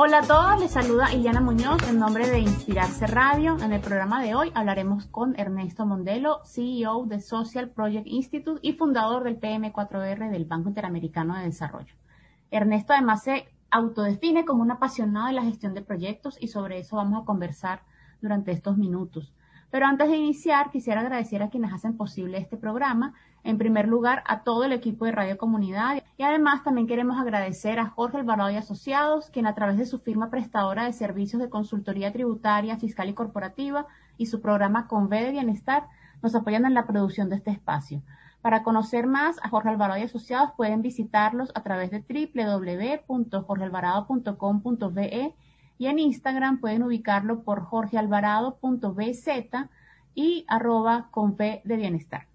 Hola a todos, les saluda Iliana Muñoz en nombre de Inspirarse Radio. En el programa de hoy hablaremos con Ernesto Mondelo, CEO de Social Project Institute y fundador del PM4R del Banco Interamericano de Desarrollo. Ernesto además se autodefine como un apasionado de la gestión de proyectos y sobre eso vamos a conversar durante estos minutos. Pero antes de iniciar, quisiera agradecer a quienes hacen posible este programa. En primer lugar, a todo el equipo de Radio Comunidad. Y además también queremos agradecer a Jorge Alvarado y Asociados, quien a través de su firma prestadora de servicios de consultoría tributaria, fiscal y corporativa y su programa Conve de Bienestar, nos apoyan en la producción de este espacio. Para conocer más a Jorge Alvarado y Asociados, pueden visitarlos a través de www.jorgealvarado.com.be y en Instagram pueden ubicarlo por jorgealvarado.bz y arroba con de bienestar.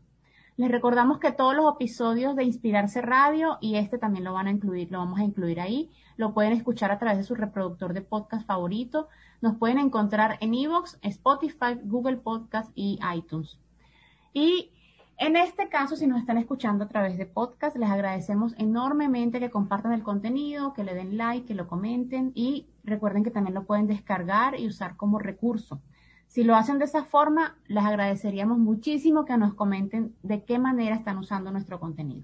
Les recordamos que todos los episodios de Inspirarse Radio y este también lo van a incluir, lo vamos a incluir ahí. Lo pueden escuchar a través de su reproductor de podcast favorito. Nos pueden encontrar en Evox, Spotify, Google Podcast y iTunes. Y en este caso, si nos están escuchando a través de podcast, les agradecemos enormemente que compartan el contenido, que le den like, que lo comenten y recuerden que también lo pueden descargar y usar como recurso. Si lo hacen de esa forma, les agradeceríamos muchísimo que nos comenten de qué manera están usando nuestro contenido.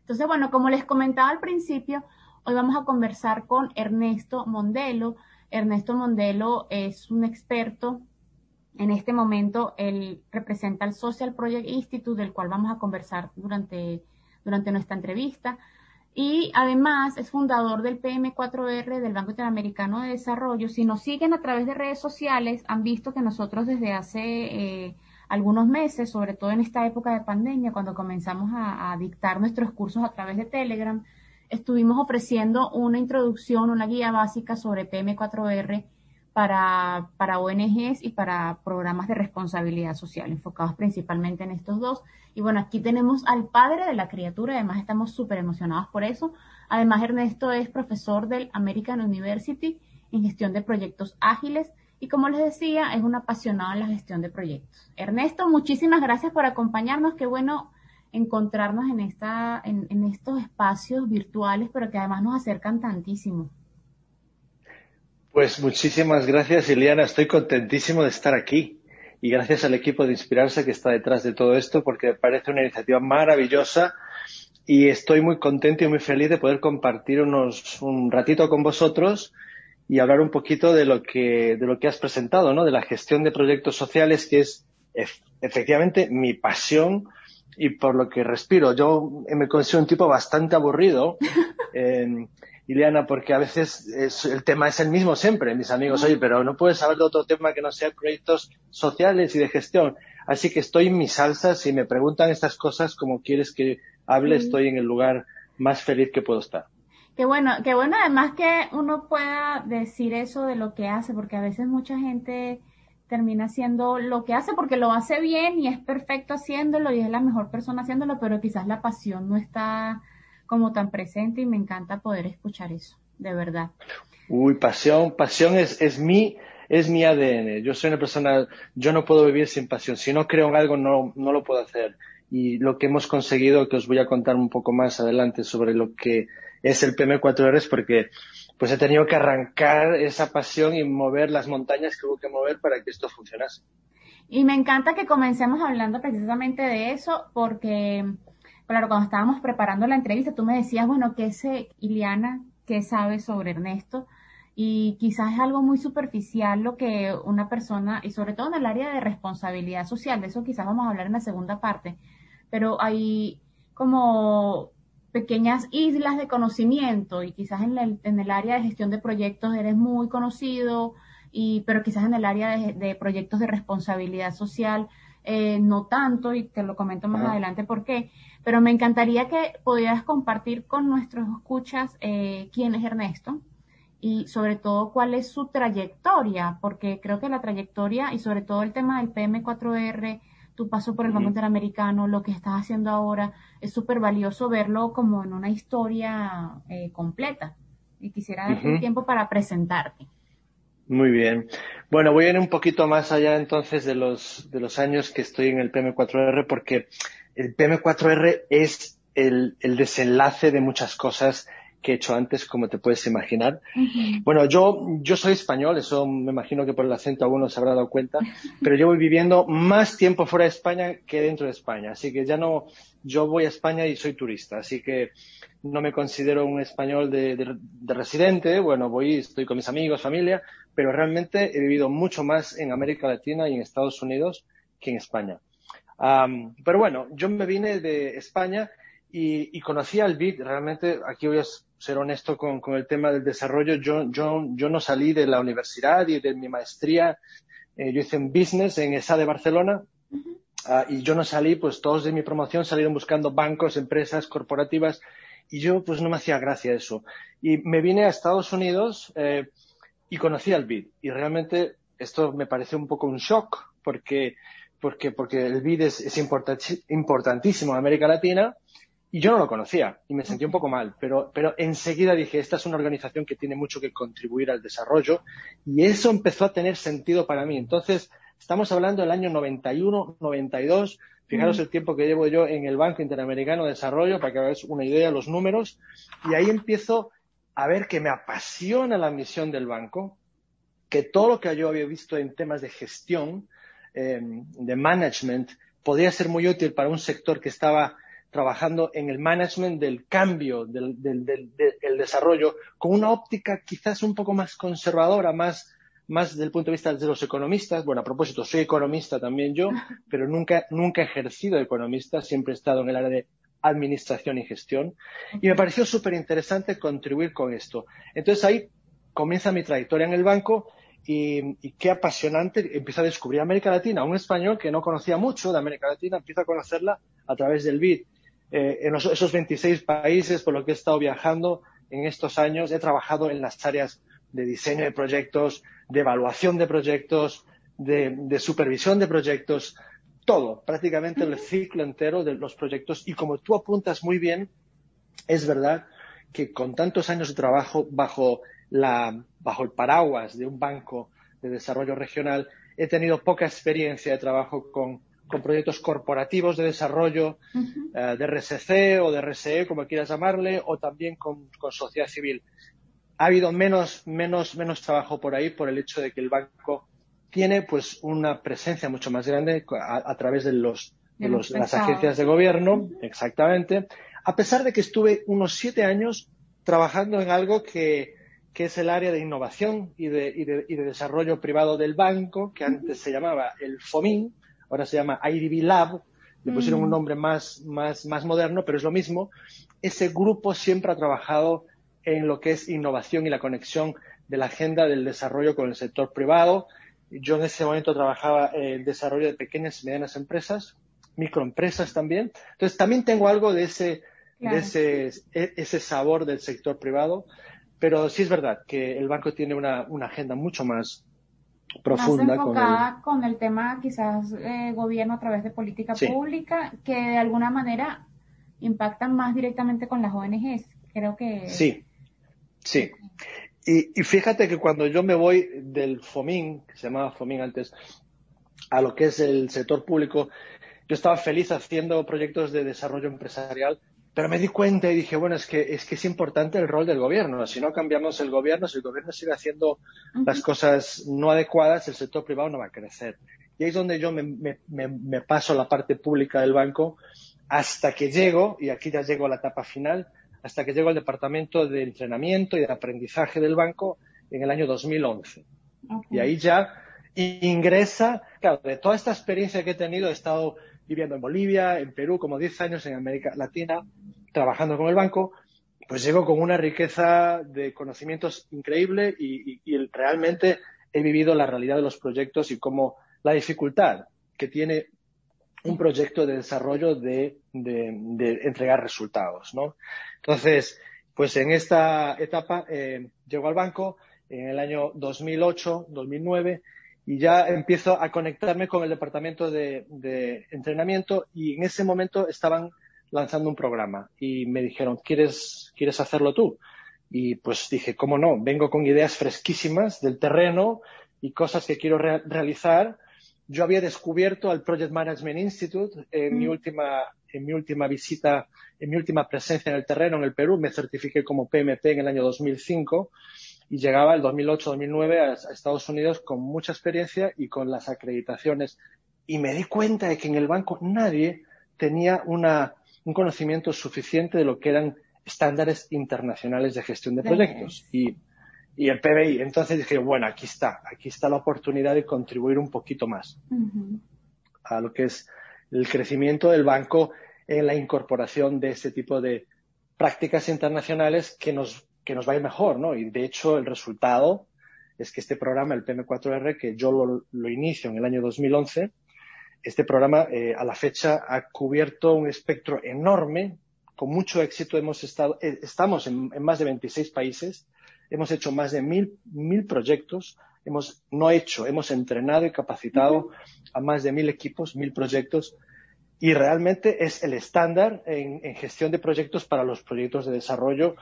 Entonces, bueno, como les comentaba al principio, hoy vamos a conversar con Ernesto Mondelo. Ernesto Mondelo es un experto en este momento él representa el Social Project Institute, del cual vamos a conversar durante, durante nuestra entrevista. Y además es fundador del PM4R del Banco Interamericano de Desarrollo. Si nos siguen a través de redes sociales, han visto que nosotros desde hace eh, algunos meses, sobre todo en esta época de pandemia, cuando comenzamos a, a dictar nuestros cursos a través de Telegram, estuvimos ofreciendo una introducción, una guía básica sobre PM4R para, para ONGs y para programas de responsabilidad social, enfocados principalmente en estos dos. Y bueno, aquí tenemos al padre de la criatura, además estamos súper emocionados por eso. Además, Ernesto es profesor del American University en gestión de proyectos ágiles y como les decía, es un apasionado en la gestión de proyectos. Ernesto, muchísimas gracias por acompañarnos. Qué bueno encontrarnos en, esta, en, en estos espacios virtuales, pero que además nos acercan tantísimo. Pues muchísimas gracias, Iliana. Estoy contentísimo de estar aquí. Y gracias al equipo de Inspirarse que está detrás de todo esto, porque me parece una iniciativa maravillosa. Y estoy muy contento y muy feliz de poder compartir unos, un ratito con vosotros y hablar un poquito de lo que, de lo que has presentado, ¿no? De la gestión de proyectos sociales, que es efectivamente mi pasión y por lo que respiro. Yo me considero un tipo bastante aburrido. Eh, Ileana, porque a veces el tema es el mismo siempre, mis amigos. Oye, pero no puedes hablar de otro tema que no sea proyectos sociales y de gestión. Así que estoy en mi salsa. Si me preguntan estas cosas como quieres que hable, estoy en el lugar más feliz que puedo estar. Qué bueno, qué bueno además que uno pueda decir eso de lo que hace, porque a veces mucha gente termina haciendo lo que hace porque lo hace bien y es perfecto haciéndolo y es la mejor persona haciéndolo, pero quizás la pasión no está como tan presente y me encanta poder escuchar eso, de verdad. Uy, pasión, pasión es, es mi, es mi ADN. Yo soy una persona, yo no puedo vivir sin pasión. Si no creo en algo, no, no lo puedo hacer. Y lo que hemos conseguido, que os voy a contar un poco más adelante sobre lo que es el PM4R, es porque pues he tenido que arrancar esa pasión y mover las montañas que hubo que mover para que esto funcionase. Y me encanta que comencemos hablando precisamente de eso, porque claro, cuando estábamos preparando la entrevista, tú me decías, bueno, ¿qué sé, Iliana, qué sabes sobre Ernesto? Y quizás es algo muy superficial lo que una persona, y sobre todo en el área de responsabilidad social, de eso quizás vamos a hablar en la segunda parte, pero hay como pequeñas islas de conocimiento y quizás en el, en el área de gestión de proyectos eres muy conocido, y, pero quizás en el área de, proyectos de responsabilidad social eh, no tanto, y te lo comento más adelante por qué, pero me encantaría que pudieras compartir con nuestros escuchas eh, quién es Ernesto y sobre todo cuál es su trayectoria, porque creo que la trayectoria y sobre todo el tema del PM4R, tu paso por el Banco Interamericano, lo que estás haciendo ahora, es súper valioso verlo como en una historia eh, completa. Y quisiera darte tiempo para presentarte. Muy bien. Bueno, voy a ir un poquito más allá entonces de los, de los años que estoy en el PM4R porque el PM4R es el, el desenlace de muchas cosas que he hecho antes, como te puedes imaginar. Bueno, yo, yo soy español, eso me imagino que por el acento alguno se habrá dado cuenta, pero llevo viviendo más tiempo fuera de España que dentro de España. Así que ya no, yo voy a España y soy turista, así que no me considero un español de, de, residente. Bueno, voy, estoy con mis amigos, familia, pero realmente he vivido mucho más en América Latina y en Estados Unidos que en España. pero bueno, yo me vine de España y, y conocí al BID. Realmente, aquí voy a ser honesto con, con el tema del desarrollo. Yo, yo, yo no salí de la universidad y de mi maestría. Eh, yo hice un business en ESA de Barcelona. Ah, y yo no salí, pues todos de mi promoción salieron buscando bancos, empresas corporativas y yo pues no me hacía gracia eso. Y me vine a Estados Unidos eh, y conocí al BID y realmente esto me pareció un poco un shock porque, porque, porque el BID es, es importantísimo en América Latina y yo no lo conocía y me sentí un poco mal, pero, pero enseguida dije, esta es una organización que tiene mucho que contribuir al desarrollo y eso empezó a tener sentido para mí. Entonces, estamos hablando del año 91, 92, fijaros el tiempo que llevo yo en el Banco Interamericano de Desarrollo para que veáis una idea de los números y ahí empiezo a ver que me apasiona la misión del banco, que todo lo que yo había visto en temas de gestión, eh, de management, podría ser muy útil para un sector que estaba trabajando en el management del cambio, del, del, del, desarrollo, con una óptica quizás un poco más conservadora, más, más desde el punto de vista de los economistas. Bueno, a propósito, soy economista también yo, pero nunca, nunca he ejercido de economista, siempre he estado en el área de administración y gestión. Y me pareció súper interesante contribuir con esto. Entonces ahí comienza mi trayectoria en el banco y, y, qué apasionante. Empiezo a descubrir América Latina. Un español que no conocía mucho de América Latina, empieza a conocerla a través del BID. Eh, en esos 26 países por los que he estado viajando en estos años, he trabajado en las áreas de diseño de proyectos, de evaluación de proyectos, de, supervisión de proyectos, todo, prácticamente el ciclo entero de los proyectos. Y como tú apuntas muy bien, es verdad que con tantos años de trabajo bajo, la, bajo el paraguas de un banco de desarrollo regional, he tenido poca experiencia de trabajo con con proyectos corporativos de desarrollo eh, de RSC o de RSE, como quieras llamarle, o también con, sociedad civil. Ha habido menos, menos, menos trabajo por ahí por el hecho de que el banco tiene pues una presencia mucho más grande a, través de los, de los, las agencias de gobierno, exactamente, a pesar de que estuve unos siete años trabajando en algo que, que es el área de innovación y de, y de, y de desarrollo privado del banco, que antes se llamaba el FOMIN, ahora se llama IDB Lab, le pusieron un mm. nombre más, más, más moderno, pero es lo mismo. Ese grupo siempre ha trabajado en lo que es innovación y la conexión de la agenda del desarrollo con el sector privado. Yo en ese momento trabajaba en el desarrollo de pequeñas y medianas empresas, microempresas también. Entonces también tengo algo de ese, de ese, e, ese sabor del sector privado, pero sí es verdad que el banco tiene una, una agenda mucho más, profunda. enfocada con el, tema quizás eh, gobierno a través de política pública que de alguna manera impactan más directamente con las ONGs. Creo que... Sí, sí. Y, y fíjate que cuando yo me voy del FOMIN, que se llamaba FOMIN antes, a lo que es el sector público, yo estaba feliz haciendo proyectos de desarrollo empresarial pero me di cuenta y dije, bueno, es que, es que es importante el rol del gobierno. Si no cambiamos el gobierno, si el gobierno sigue haciendo las cosas no adecuadas, el sector privado no va a crecer. Y ahí es donde yo me, me, me, paso a la parte pública del banco hasta que llego, y aquí ya llego a la etapa final, hasta que llego al departamento de entrenamiento y de aprendizaje del banco en el año 2011. Y ahí ya ingresa, claro, de toda esta experiencia que he tenido, he estado viviendo en Bolivia, en Perú, como 10 años en América Latina, trabajando con el banco, pues llego con una riqueza de conocimientos increíble y, realmente he vivido la realidad de los proyectos y cómo la dificultad que tiene un proyecto de desarrollo de, entregar resultados, ¿no? Entonces, pues en esta etapa eh, llego al banco en el año 2008, 2009 y ya empiezo a conectarme con el departamento de, de, entrenamiento y en ese momento estaban lanzando un programa y me dijeron, ¿quieres, ¿quieres hacerlo tú? Y pues dije, ¿cómo no? Vengo con ideas fresquísimas del terreno y cosas que quiero realizar. Yo había descubierto al Project Management Institute en mi mm. última en mi última visita, en mi última presencia en el terreno en el Perú, me certifiqué como PMP en el año 2005 y llegaba el 2008-2009 a, Estados Unidos con mucha experiencia y con las acreditaciones. Y me di cuenta de que en el banco nadie tenía una, un conocimiento suficiente de lo que eran estándares internacionales de gestión de proyectos y, y el PBI. Entonces dije, bueno, aquí está, aquí está la oportunidad de contribuir un poquito más a lo que es el crecimiento del banco en la incorporación de este tipo de prácticas internacionales que nos que nos va a ir mejor, ¿no? Y de hecho el resultado es que este programa, el PM4R, que yo lo, inicio en el año 2011, este programa eh, a la fecha ha cubierto un espectro enorme, con mucho éxito hemos estado, eh, estamos en, más de 26 países, hemos hecho más de mil, mil proyectos, hemos no hecho, hemos entrenado y capacitado a más de mil equipos, mil proyectos, y realmente es el estándar en, en, gestión de proyectos para los proyectos de desarrollo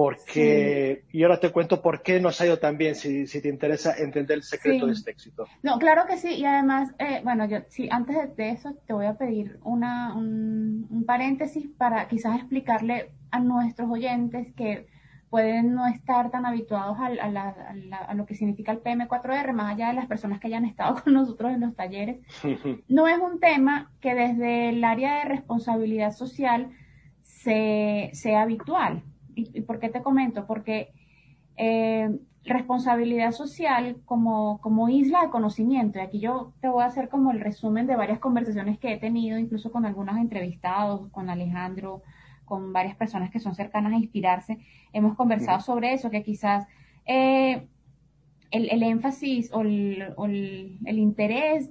porque, y ahora te cuento por qué nos ha ido tan bien, si, si te interesa entender el secreto de este éxito. No, claro que sí, y además, eh, bueno, yo sí, antes de eso te voy a pedir una, un, paréntesis para quizás explicarle a nuestros oyentes que pueden no estar tan habituados a, a, lo que significa el PM4R, más allá de las personas que hayan estado con nosotros en los talleres. No es un tema que desde el área de responsabilidad social se, sea habitual. ¿Y, por qué te comento? Porque eh, responsabilidad social como, como isla de conocimiento, y aquí yo te voy a hacer como el resumen de varias conversaciones que he tenido, incluso con algunos entrevistados, con Alejandro, con varias personas que son cercanas a inspirarse, hemos conversado sobre eso, que quizás eh, el, énfasis o, el, o el, el, interés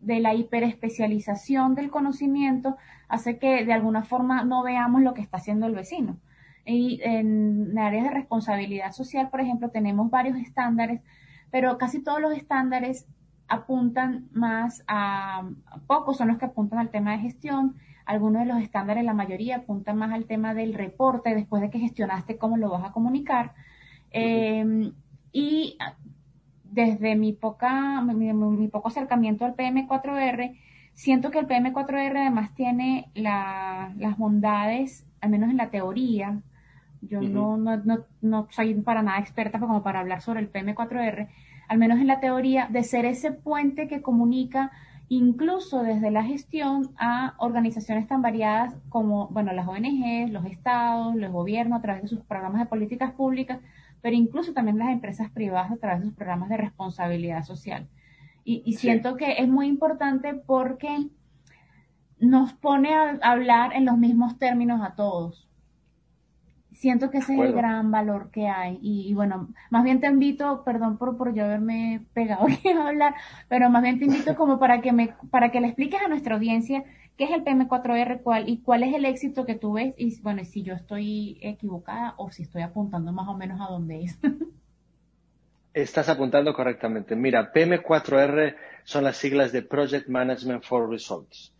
de la hiperespecialización del conocimiento hace que de alguna forma no veamos lo que está haciendo el vecino. Y en áreas de responsabilidad social, por ejemplo, tenemos varios estándares, pero casi todos los estándares apuntan más a, pocos son los que apuntan al tema de gestión, algunos de los estándares, la mayoría apuntan más al tema del reporte, después de que gestionaste, cómo lo vas a comunicar. Em, y desde mi, poca, mi, poco acercamiento al PM4R, siento que el PM4R además tiene las bondades, al menos en la teoría, yo no, no, no, no, soy para nada experta como para hablar sobre el PM4R, al menos en la teoría, de ser ese puente que comunica incluso desde la gestión a organizaciones tan variadas como, bueno, las ONGs, los estados, los gobiernos a través de sus programas de políticas públicas, pero incluso también las empresas privadas a través de sus programas de responsabilidad social. Y, siento que es muy importante porque nos pone a hablar en los mismos términos a todos. Siento que ese es el gran valor que hay. Y, bueno, más bien te invito, perdón por, por yo haberme pegado aquí a hablar, pero más bien te invito como para que me, para que le expliques a nuestra audiencia qué es el PM4R cuál, y cuál es el éxito que tú ves y bueno, si yo estoy equivocada o si estoy apuntando más o menos a dónde es. Estás apuntando correctamente. Mira, PM4R son las siglas de Project Management for Results.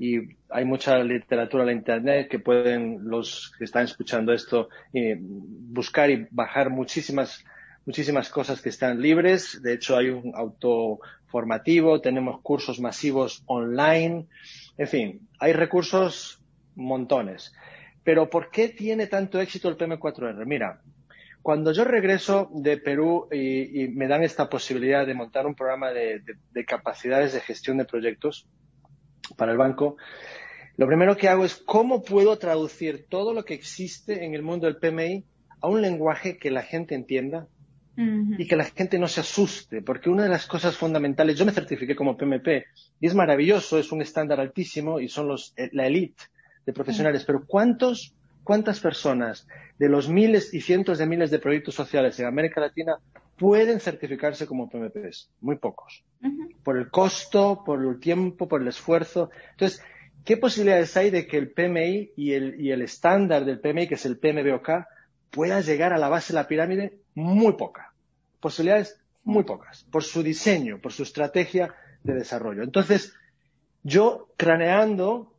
Y hay mucha literatura en la Internet que pueden los que están escuchando esto eh, buscar y bajar muchísimas muchísimas cosas que están libres. De hecho, hay un auto formativo, tenemos cursos masivos online. En fin, hay recursos montones. Pero ¿por qué tiene tanto éxito el PM4R? Mira, cuando yo regreso de Perú y, me dan esta posibilidad de montar un programa de capacidades de gestión de proyectos, para el banco, lo primero que hago es cómo puedo traducir todo lo que existe en el mundo del PMI a un lenguaje que la gente entienda y que la gente no se asuste, porque una de las cosas fundamentales, yo me certifiqué como PMP y es maravilloso, es un estándar altísimo y son los, eh, la elite de profesionales, pero ¿cuántos, cuántas personas de los miles y cientos de miles de proyectos sociales en América Latina pueden certificarse como PMPs? Muy pocos. Por el costo, por el tiempo, por el esfuerzo. Entonces, ¿qué posibilidades hay de que el PMI y el, y el estándar del PMI, que es el PMBOK, pueda llegar a la base de la pirámide? Muy poca posibilidades muy pocas, por su diseño, por su estrategia de desarrollo. Entonces, yo craneando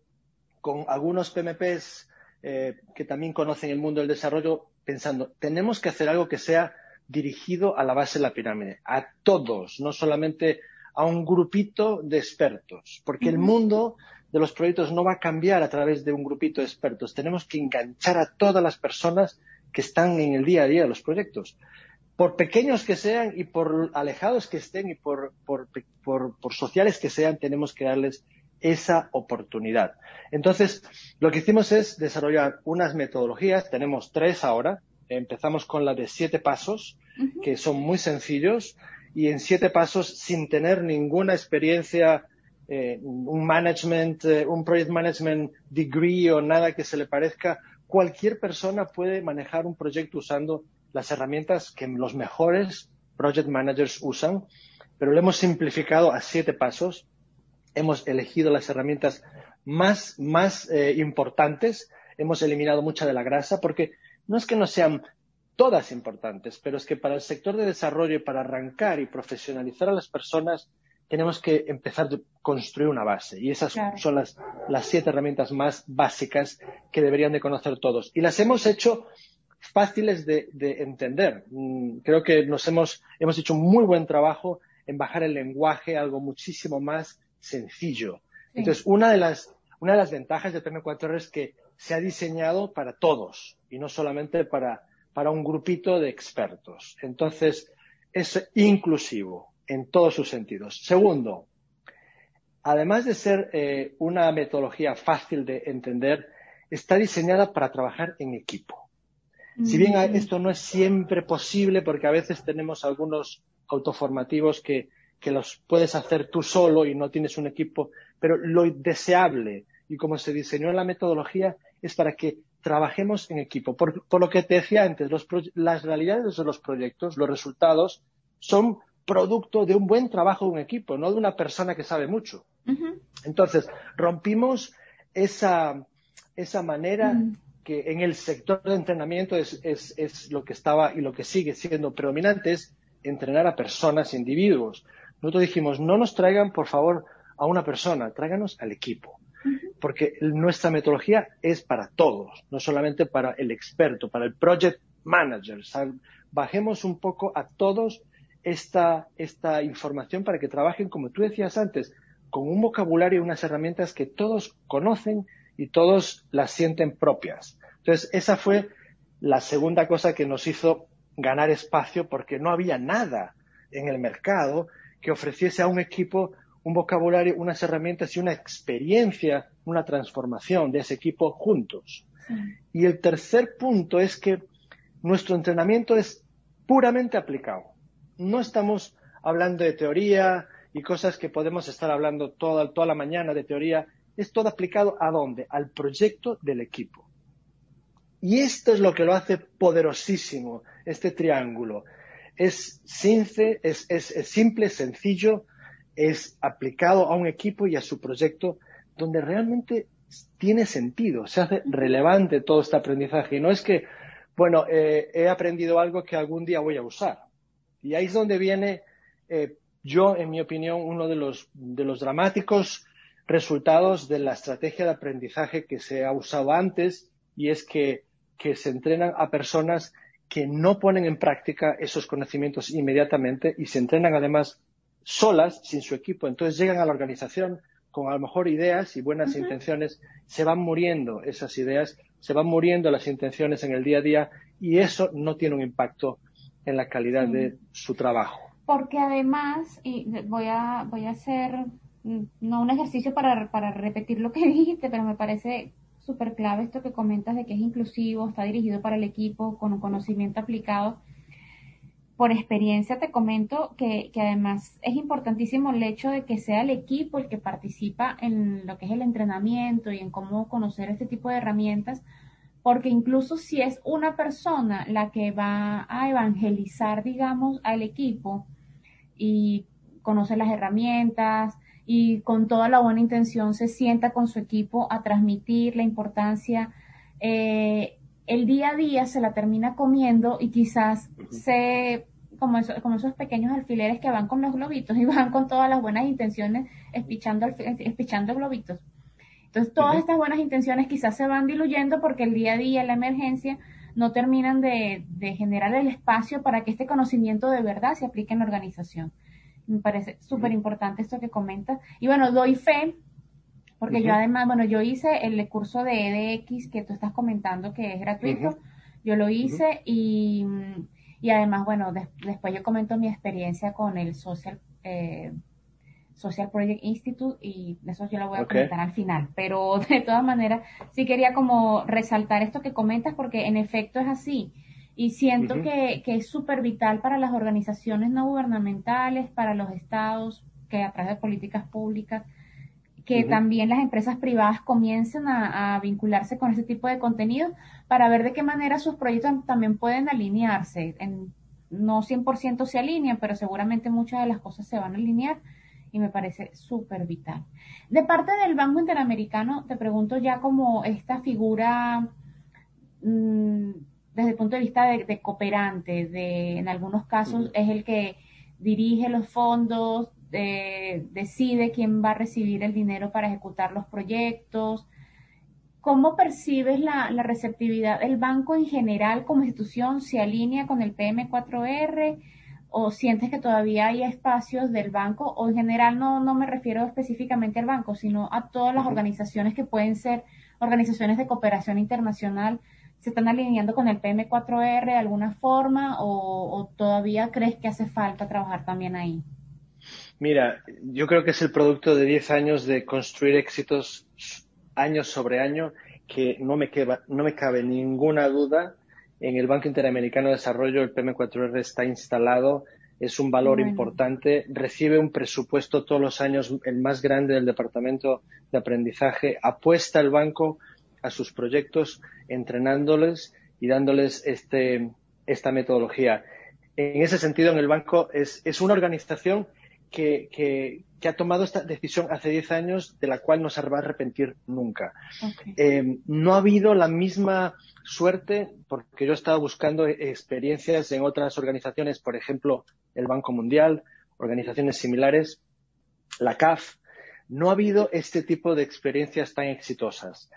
con algunos PMPs eh, que también conocen el mundo del desarrollo, pensando, tenemos que hacer algo que sea dirigido a la base de la pirámide, a todos, no solamente a un grupito de expertos, porque el mundo de los proyectos no va a cambiar a través de un grupito de expertos. Tenemos que enganchar a todas las personas que están en el día a día de los proyectos por pequeños que sean y por alejados que estén y por, por, sociales que sean, tenemos que darles esa oportunidad. Entonces, lo que hicimos es desarrollar unas metodologías, tenemos tres ahora, empezamos con la de siete pasos, que son muy sencillos, y en siete pasos, sin tener ninguna experiencia, eh, un management, eh, un project management degree o nada que se le parezca, cualquier persona puede manejar un proyecto usando las herramientas que los mejores project managers usan, pero lo hemos simplificado a siete pasos. Hemos elegido las herramientas más, más eh, importantes. Hemos eliminado mucha de la grasa porque no es que no sean todas importantes, pero es que para el sector de desarrollo y para arrancar y profesionalizar a las personas tenemos que empezar a construir una base. Y esas son las, las siete herramientas más básicas que deberían de conocer todos. Y las hemos hecho fáciles de, entender. Mm, creo que nos hemos, hemos hecho un muy buen trabajo en bajar el lenguaje a algo muchísimo más sencillo. Entonces, una de las, una de las ventajas de PM4R es que se ha diseñado para todos y no solamente para, para un grupito de expertos. Entonces, es inclusivo en todos sus sentidos. Segundo, además de ser eh, una metodología fácil de entender, está diseñada para trabajar en equipo. Si bien mm. esto no es siempre posible, porque a veces tenemos algunos autoformativos que, que los puedes hacer tú solo y no tienes un equipo, pero lo deseable y como se diseñó en la metodología es para que trabajemos en equipo. Por, lo que te decía antes, las realidades de los proyectos, los resultados, son producto de un buen trabajo de un equipo, no de una persona que sabe mucho. Entonces, rompimos esa, esa manera que en el sector de entrenamiento es, es, es, lo que estaba y lo que sigue siendo predominante es entrenar a personas, individuos. Nosotros dijimos, no nos traigan, por favor, a una persona, tráiganos al equipo. Porque nuestra metodología es para todos, no solamente para el experto, para el project manager. bajemos un poco a todos esta, esta información para que trabajen, como tú decías antes, con un vocabulario y unas herramientas que todos conocen y todos las sienten propias. Entonces, esa fue la segunda cosa que nos hizo ganar espacio porque no había nada en el mercado que ofreciese a un equipo un vocabulario, unas herramientas y una experiencia, una transformación de ese equipo juntos. Y el tercer punto es que nuestro entrenamiento es puramente aplicado. No estamos hablando de teoría y cosas que podemos estar hablando toda, toda la mañana de teoría. Es todo aplicado a dónde? Al proyecto del equipo. Y esto es lo que lo hace poderosísimo, este triángulo. Es simple, es, simple, sencillo, es aplicado a un equipo y a su proyecto donde realmente tiene sentido, se hace relevante todo este aprendizaje. Y no es que, bueno, eh, he aprendido algo que algún día voy a usar. Y ahí es donde viene, eh, yo, en mi opinión, uno de los, de los dramáticos resultados de la estrategia de aprendizaje que se ha usado antes, y es que que se entrenan a personas que no ponen en práctica esos conocimientos inmediatamente y se entrenan además solas, sin su equipo. Entonces llegan a la organización con a lo mejor ideas y buenas intenciones, se van muriendo esas ideas, se van muriendo las intenciones en el día a día y eso no tiene un impacto en la calidad de su trabajo. Porque además, y voy a, voy a ser no un ejercicio para, para repetir lo que dijiste, pero me parece súper clave esto que comentas de que es inclusivo, está dirigido para el equipo con un conocimiento aplicado. Por experiencia te comento que, que, además es importantísimo el hecho de que sea el equipo el que participa en lo que es el entrenamiento y en cómo conocer este tipo de herramientas, porque incluso si es una persona la que va a evangelizar, digamos, al equipo y conoce las herramientas, y con toda la buena intención se sienta con su equipo a transmitir la importancia. Eh, el día a día se la termina comiendo y quizás se como, como esos pequeños alfileres que van con los globitos y van con todas las buenas intenciones espichando, espichando globitos. Entonces todas estas buenas intenciones quizás se van diluyendo porque el día a día, la emergencia, no terminan de, de generar el espacio para que este conocimiento de verdad se aplique en la organización. Me parece súper importante esto que comentas. Y bueno, doy fe, porque yo además, bueno, yo hice el curso de EDX que tú estás comentando que es gratuito. Yo lo hice y, y, además, bueno, después yo comento mi experiencia con el Social, eh, Social Project Institute y eso yo lo voy a comentar al final. Pero de todas maneras, sí quería como resaltar esto que comentas porque en efecto es así. Y siento que, que, es súper vital para las organizaciones no gubernamentales, para los estados, que a través de políticas públicas, que también las empresas privadas comiencen a, vincularse con ese tipo de contenido para ver de qué manera sus proyectos también pueden alinearse. En, no 100% se alinean, pero seguramente muchas de las cosas se van a alinear y me parece súper vital. De parte del Banco Interamericano, te pregunto ya como esta figura... Mmm, desde el punto de vista de, cooperante, de, en algunos casos es el que dirige los fondos, decide quién va a recibir el dinero para ejecutar los proyectos. ¿Cómo percibes la, la, receptividad del banco en general como institución? ¿Se alinea con el PM4R? ¿O sientes que todavía hay espacios del banco? O en general no, no me refiero específicamente al banco, sino a todas las organizaciones que pueden ser organizaciones de cooperación internacional se están alineando con el PM4R de alguna forma o, todavía crees que hace falta trabajar también ahí? Mira, yo creo que es el producto de 10 años de construir éxitos año sobre año que no me, no me cabe ninguna duda. En el Banco Interamericano de Desarrollo el PM4R está instalado, es un valor importante, recibe un presupuesto todos los años, el más grande del Departamento de Aprendizaje, apuesta el banco a sus proyectos, entrenándoles y dándoles este, esta metodología. En ese sentido, en el banco es, es una organización que, que, ha tomado esta decisión hace 10 años de la cual no se va a arrepentir nunca. Eh, no ha habido la misma suerte porque yo he estado buscando experiencias en otras organizaciones, por ejemplo, el Banco Mundial, organizaciones similares, la CAF. No ha habido este tipo de experiencias tan exitosas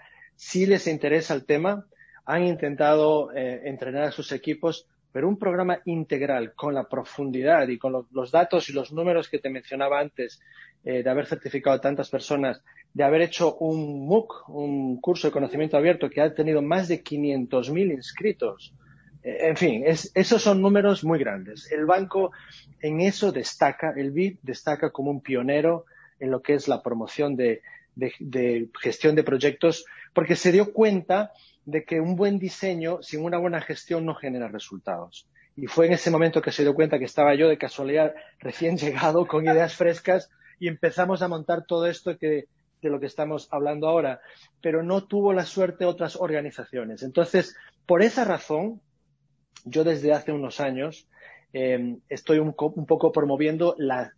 si les interesa el tema, han intentado eh, entrenar a sus equipos, pero un programa integral con la profundidad y con los datos y los números que te mencionaba antes, eh, de haber certificado a tantas personas, de haber hecho un MOOC, un curso de conocimiento abierto que ha tenido más de 500.000 inscritos. Eh, en fin, esos son números muy grandes. El banco en eso destaca, el BID destaca como un pionero en lo que es la promoción de, de, gestión de proyectos, porque se dio cuenta de que un buen diseño sin una buena gestión no genera resultados. Y fue en ese momento que se dio cuenta que estaba yo de casualidad recién llegado con ideas frescas y empezamos a montar todo esto que, de lo que estamos hablando ahora. Pero no tuvo la suerte otras organizaciones. Entonces, por esa razón, yo desde hace unos años Em, estoy un, poco promoviendo la,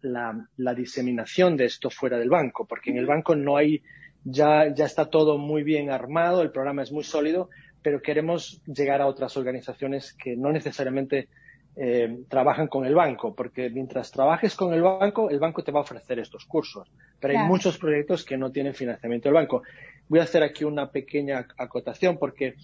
diseminación de esto fuera del banco, porque en el banco no hay, ya, ya está todo muy bien armado, el programa es muy sólido, pero queremos llegar a otras organizaciones que no necesariamente em, trabajan con el banco, porque mientras trabajes con el banco, el banco te va a ofrecer estos cursos, pero hay muchos proyectos que no tienen financiamiento del banco. Voy a hacer aquí una pequeña acotación porque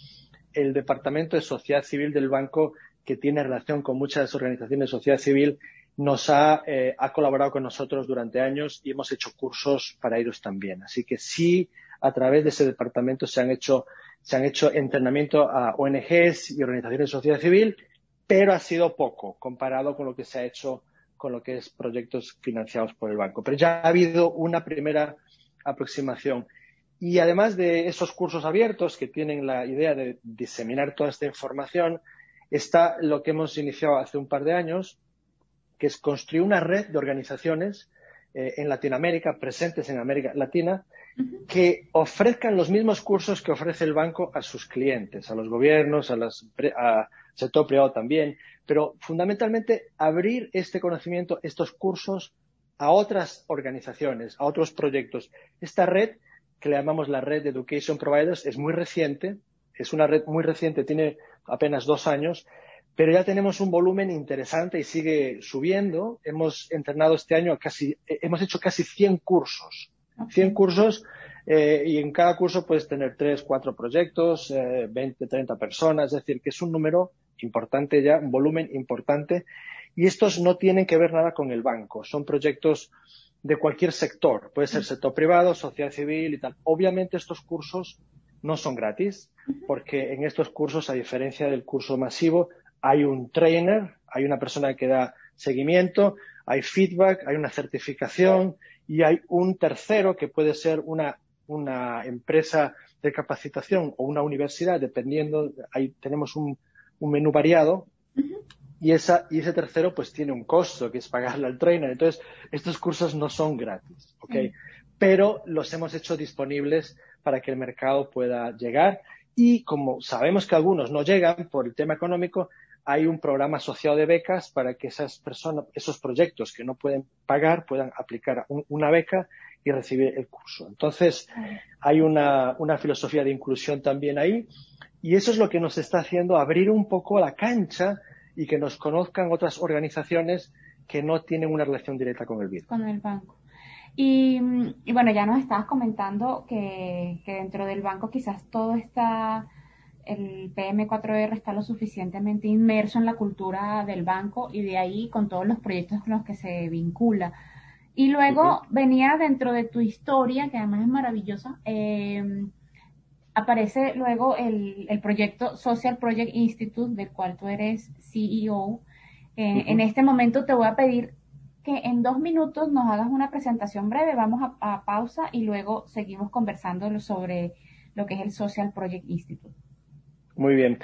el Departamento de Sociedad Civil del banco que tiene relación con muchas organizaciones de sociedad civil, nos ha, eh, ha colaborado con nosotros durante años y hemos hecho cursos para ellos también. Así que sí, a través de ese departamento se han hecho, se han hecho entrenamiento a ONGs y organizaciones de sociedad civil, pero ha sido poco comparado con lo que se ha hecho con lo que es proyectos financiados por el banco. Pero ya ha habido una primera aproximación. Y además de esos cursos abiertos que tienen la idea de diseminar toda esta información, está lo que hemos iniciado hace un par de años, que es construir una red de organizaciones eh, en Latinoamérica, presentes en América Latina, que ofrezcan los mismos cursos que ofrece el banco a sus clientes, a los gobiernos, a las, a sector privado también, pero fundamentalmente abrir este conocimiento, estos cursos a otras organizaciones, a otros proyectos. Esta red, que le llamamos la red de Education Providers, es muy reciente, es una red muy reciente, tiene apenas dos años, pero ya tenemos un volumen interesante y sigue subiendo. Hemos entrenado este año casi, hemos hecho casi 100 cursos. 100 cursos eh, y en cada curso puedes tener 3, 4 proyectos, eh, 20, 30 personas, es decir, que es un número importante ya, un volumen importante. Y estos no tienen que ver nada con el banco, son proyectos de cualquier sector, puede ser sector privado, sociedad civil y tal. Obviamente estos cursos no son gratis, porque en estos cursos, a diferencia del curso masivo, hay un trainer, hay una persona que da seguimiento, hay feedback, hay una certificación y hay un tercero que puede ser una, una empresa de capacitación o una universidad, dependiendo, ahí tenemos un, un menú variado. Y, esa, y ese tercero pues tiene un costo que es pagarle al trainer. Entonces, estos cursos no son gratis, ¿ok? Pero los hemos hecho disponibles para que el mercado pueda llegar. Y como sabemos que algunos no llegan por el tema económico, hay un programa asociado de becas para que esas personas, esos proyectos que no pueden pagar puedan aplicar una beca y recibir el curso. Entonces, hay una, una filosofía de inclusión también ahí y eso es lo que nos está haciendo abrir un poco la cancha y que nos conozcan otras organizaciones que no tienen una relación directa con el BID. Con el banco. Y, y bueno, ya nos estabas comentando que, que dentro del banco quizás todo está el PM4R está lo suficientemente inmerso en la cultura del banco y de ahí con todos los proyectos con los que se vincula. Y luego venía dentro de tu historia, que además es maravillosa, eh, aparece luego el, el, proyecto Social Project Institute, del cual tú eres CEO. Eh, En este momento te voy a pedir que en dos minutos nos hagas una presentación breve, vamos a, a pausa y luego seguimos conversando sobre lo que es el Social Project Institute. Muy bien.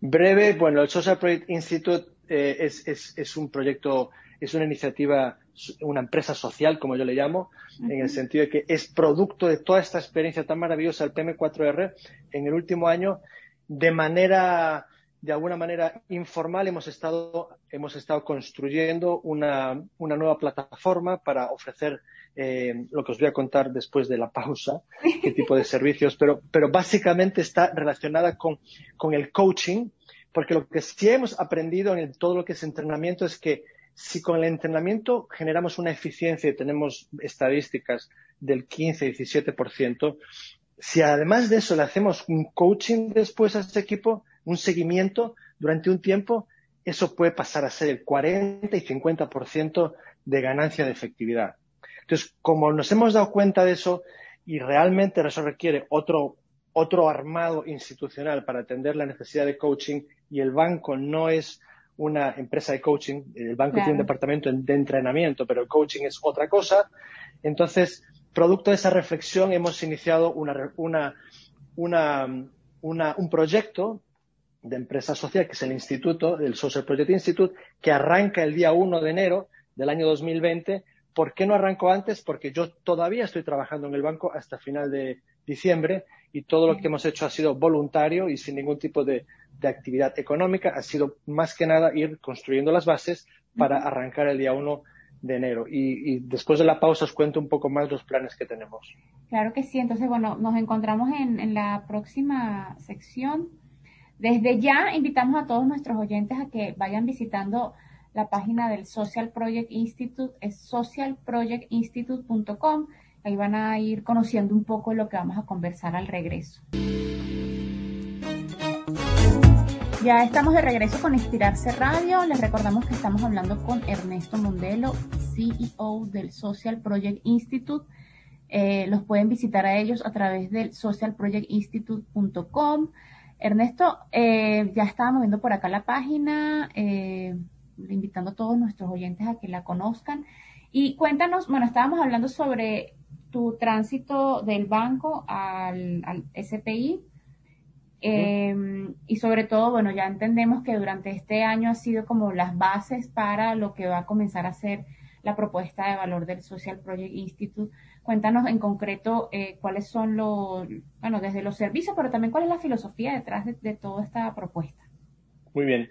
Breve, bueno, el Social Project Institute eh, es, es, es, un proyecto, es una iniciativa, una empresa social, como yo le llamo, uh -huh. en el sentido de que es producto de toda esta experiencia tan maravillosa del PM4R. En el último año, de manera, de alguna manera informal, hemos estado, hemos estado construyendo una, una nueva plataforma para ofrecer eh, lo que os voy a contar después de la pausa, qué tipo de servicios, pero, pero básicamente está relacionada con, con el coaching, porque lo que sí hemos aprendido en el, todo lo que es entrenamiento es que si con el entrenamiento generamos una eficiencia y tenemos estadísticas del 15-17%, si además de eso le hacemos un coaching después a este equipo, un seguimiento durante un tiempo, eso puede pasar a ser el 40 y 50% de ganancia de efectividad. Entonces, como nos hemos dado cuenta de eso y realmente eso requiere otro, otro armado institucional para atender la necesidad de coaching y el banco no es una empresa de coaching, el banco claro. tiene un departamento de entrenamiento, pero el coaching es otra cosa. Entonces, producto de esa reflexión hemos iniciado una, una, una, una, un proyecto de empresa social, que es el Instituto, el Social Project Institute, que arranca el día 1 de enero del año 2020 ¿Por qué no arranco antes? Porque yo todavía estoy trabajando en el banco hasta final de diciembre y todo lo que hemos hecho ha sido voluntario y sin ningún tipo de, de actividad económica. Ha sido más que nada ir construyendo las bases para arrancar el día 1 de enero. Y, y, después de la pausa os cuento un poco más los planes que tenemos. Claro que sí. Entonces, bueno, nos encontramos en, en la próxima sección. Desde ya invitamos a todos nuestros oyentes a que vayan visitando la página del Social Project Institute es socialprojectinstitute.com. Ahí van a ir conociendo un poco lo que vamos a conversar al regreso. Ya estamos de regreso con Inspirarse Radio. Les recordamos que estamos hablando con Ernesto Mondelo, CEO del Social Project Institute. Eh, los pueden visitar a ellos a través del socialprojectinstitute.com. Ernesto, eh, ya estábamos viendo por acá la página. Eh, invitando a todos nuestros oyentes a que la conozcan. Y cuéntanos, bueno, estábamos hablando sobre tu tránsito del banco al, al SPI. Em, y sobre todo, bueno, ya entendemos que durante este año ha sido como las bases para lo que va a comenzar a ser la propuesta de valor del Social Project Institute. Cuéntanos en concreto eh, cuáles son los, bueno, desde los servicios, pero también cuál es la filosofía detrás de, toda esta propuesta. Muy bien.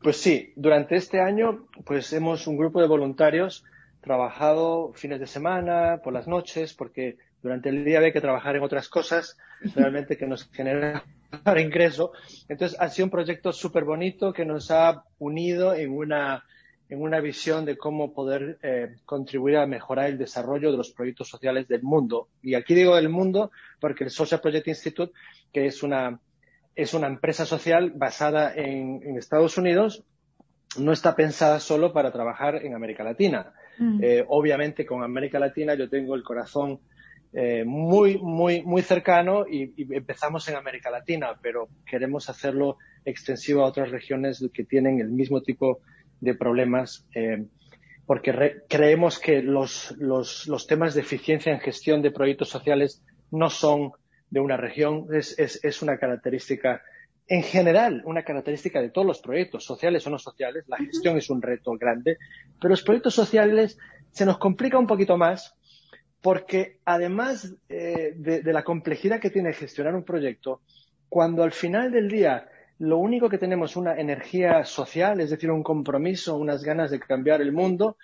Pues sí, durante este año, pues hemos un grupo de voluntarios trabajado fines de semana, por las noches, porque durante el día había que trabajar en otras cosas realmente que nos generan ingreso. Entonces ha sido un proyecto súper bonito que nos ha unido en una en una visión de cómo poder eh, contribuir a mejorar el desarrollo de los proyectos sociales del mundo. Y aquí digo del mundo porque el Social Project Institute, que es una, es una empresa social basada en, en Estados Unidos, no está pensada solo para trabajar en América Latina. Mm. Eh, obviamente con América Latina yo tengo el corazón eh, muy, muy, muy cercano y, y, empezamos en América Latina, pero queremos hacerlo extensivo a otras regiones que tienen el mismo tipo de problemas, eh, porque creemos que los, los, los, temas de eficiencia en gestión de proyectos sociales no son de una región, es, es, es una característica en general, una característica de todos los proyectos, sociales o no sociales. La gestión es un reto grande, pero los proyectos sociales se nos complica un poquito más porque además eh, de, de, la complejidad que tiene gestionar un proyecto, cuando al final del día lo único que tenemos una energía social, es decir, un compromiso, unas ganas de cambiar el mundo,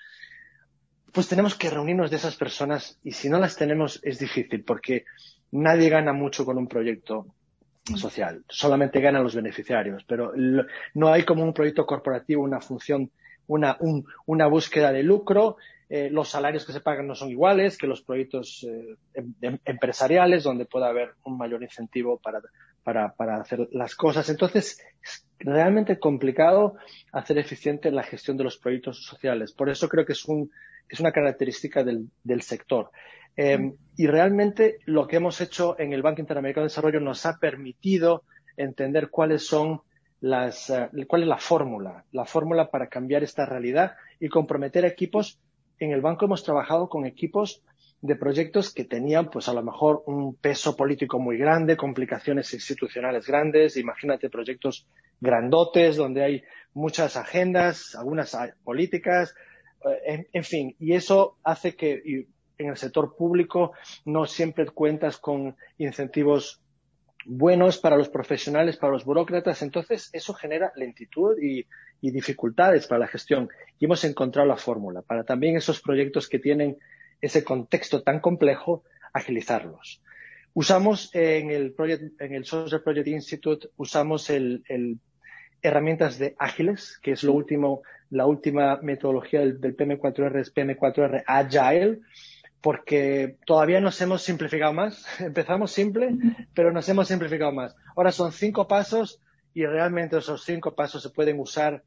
pues tenemos que reunirnos de esas personas y si no las tenemos es difícil porque nadie gana mucho con un proyecto social, solamente ganan los beneficiarios, pero no hay como un proyecto corporativo una función, una, una búsqueda de lucro, eh, los salarios que se pagan no son iguales que los proyectos eh, em, em, empresariales donde puede haber un mayor incentivo para, para, para hacer las cosas. Entonces, es realmente complicado hacer eficiente la gestión de los proyectos sociales. Por eso creo que es, un, es una característica del, del sector. Eh, y realmente lo que hemos hecho en el Banco Interamericano de Desarrollo nos ha permitido entender cuáles son las, uh, cuál es la fórmula, la fórmula para cambiar esta realidad y comprometer equipos. En el banco hemos trabajado con equipos de proyectos que tenían, pues a lo mejor, un peso político muy grande, complicaciones institucionales grandes. Imagínate proyectos grandotes donde hay muchas agendas, algunas políticas, eh, en, fin. Y eso hace que en el sector público no siempre cuentas con incentivos buenos para los profesionales, para los burócratas. Entonces, eso genera lentitud y dificultades para la gestión. Y hemos encontrado la fórmula para también esos proyectos que tienen ese contexto tan complejo, agilizarlos. Usamos en el, project, en el Social Project Institute, usamos el, el herramientas de ágiles, que es lo último, la última metodología del, del PM4R es PM4R Agile, porque todavía nos hemos simplificado más. Empezamos simple, pero nos hemos simplificado más. Ahora son cinco pasos y realmente esos cinco pasos se pueden usar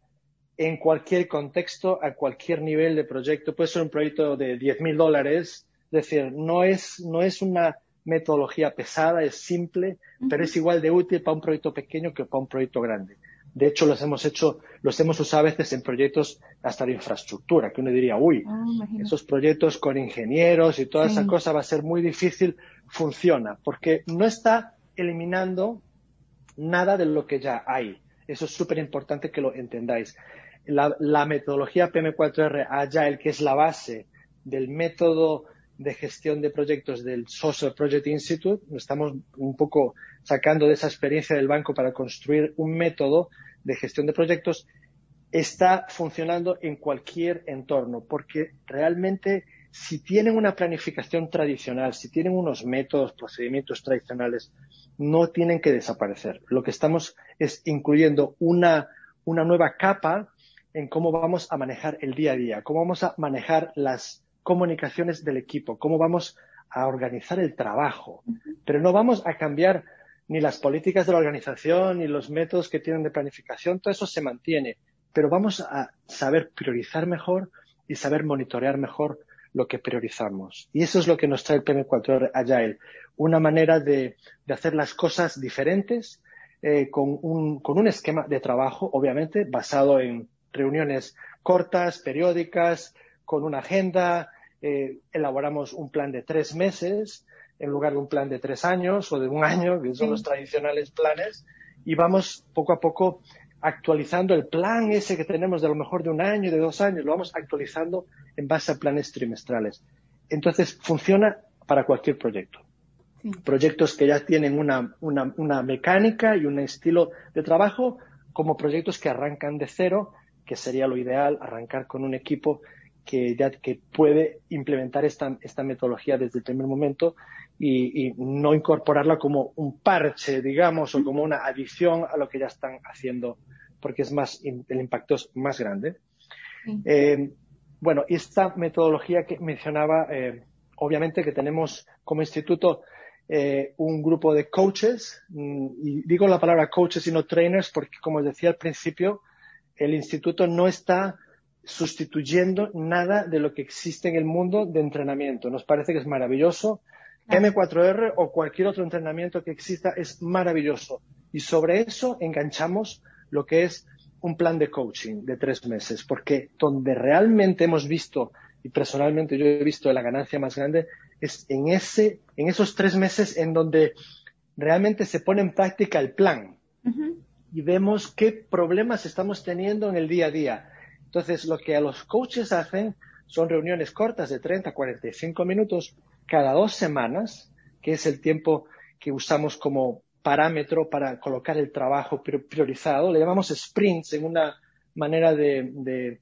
en cualquier contexto, a cualquier nivel de proyecto. Puede ser un proyecto de 10 mil dólares. Es decir, no es, no es una metodología pesada, es simple, pero es igual de útil para un proyecto pequeño que para un proyecto grande. De hecho, los hemos hecho, los hemos usado a veces en proyectos hasta de infraestructura, que uno diría, uy, ah, esos proyectos con ingenieros y toda esa cosa va a ser muy difícil. Funciona, porque no está eliminando nada de lo que ya hay. Eso es súper importante que lo entendáis la, metodología PM4R Agile, que es la base del método de gestión de proyectos del Social Project Institute, estamos un poco sacando de esa experiencia del banco para construir un método de gestión de proyectos, está funcionando en cualquier entorno, porque realmente si tienen una planificación tradicional, si tienen unos métodos, procedimientos tradicionales, no tienen que desaparecer. Lo que estamos es incluyendo una, una nueva capa en cómo vamos a manejar el día a día, cómo vamos a manejar las comunicaciones del equipo, cómo vamos a organizar el trabajo. Pero no vamos a cambiar ni las políticas de la organización, ni los métodos que tienen de planificación, todo eso se mantiene. Pero vamos a saber priorizar mejor y saber monitorear mejor lo que priorizamos. Y eso es lo que nos trae el PM4 Agile. Una manera de, de hacer las cosas diferentes, eh, con, un, con un esquema de trabajo, obviamente, basado en, reuniones cortas, periódicas, con una agenda, eh, elaboramos un plan de tres meses en lugar de un plan de tres años o de un año, que son los tradicionales planes, y vamos poco a poco actualizando el plan ese que tenemos de lo mejor de un año, de dos años, lo vamos actualizando en base a planes trimestrales. Entonces, funciona para cualquier proyecto. Proyectos que ya tienen una, una, una, mecánica y un estilo de trabajo, como proyectos que arrancan de cero, que sería lo ideal, arrancar con un equipo que ya que puede implementar esta, esta metodología desde el primer momento y, y, no incorporarla como un parche, digamos, o como una adición a lo que ya están haciendo, porque es más, el impacto es más grande. Eh, bueno, esta metodología que mencionaba, eh, obviamente que tenemos como instituto eh, un grupo de coaches, mm, y digo la palabra coaches y no trainers porque, como decía al principio, el instituto no está sustituyendo nada de lo que existe en el mundo de entrenamiento. Nos parece que es maravilloso. M4R o cualquier otro entrenamiento que exista es maravilloso. Y sobre eso enganchamos lo que es un plan de coaching de tres meses, porque donde realmente hemos visto, y personalmente yo he visto la ganancia más grande, es en ese, en esos tres meses en donde realmente se pone en práctica el plan. Y vemos qué problemas estamos teniendo en el día a día. Entonces, lo que a los coaches hacen son reuniones cortas de 30 a 45 minutos cada dos semanas, que es el tiempo que usamos como parámetro para colocar el trabajo priorizado. Le llamamos sprints en una manera de, de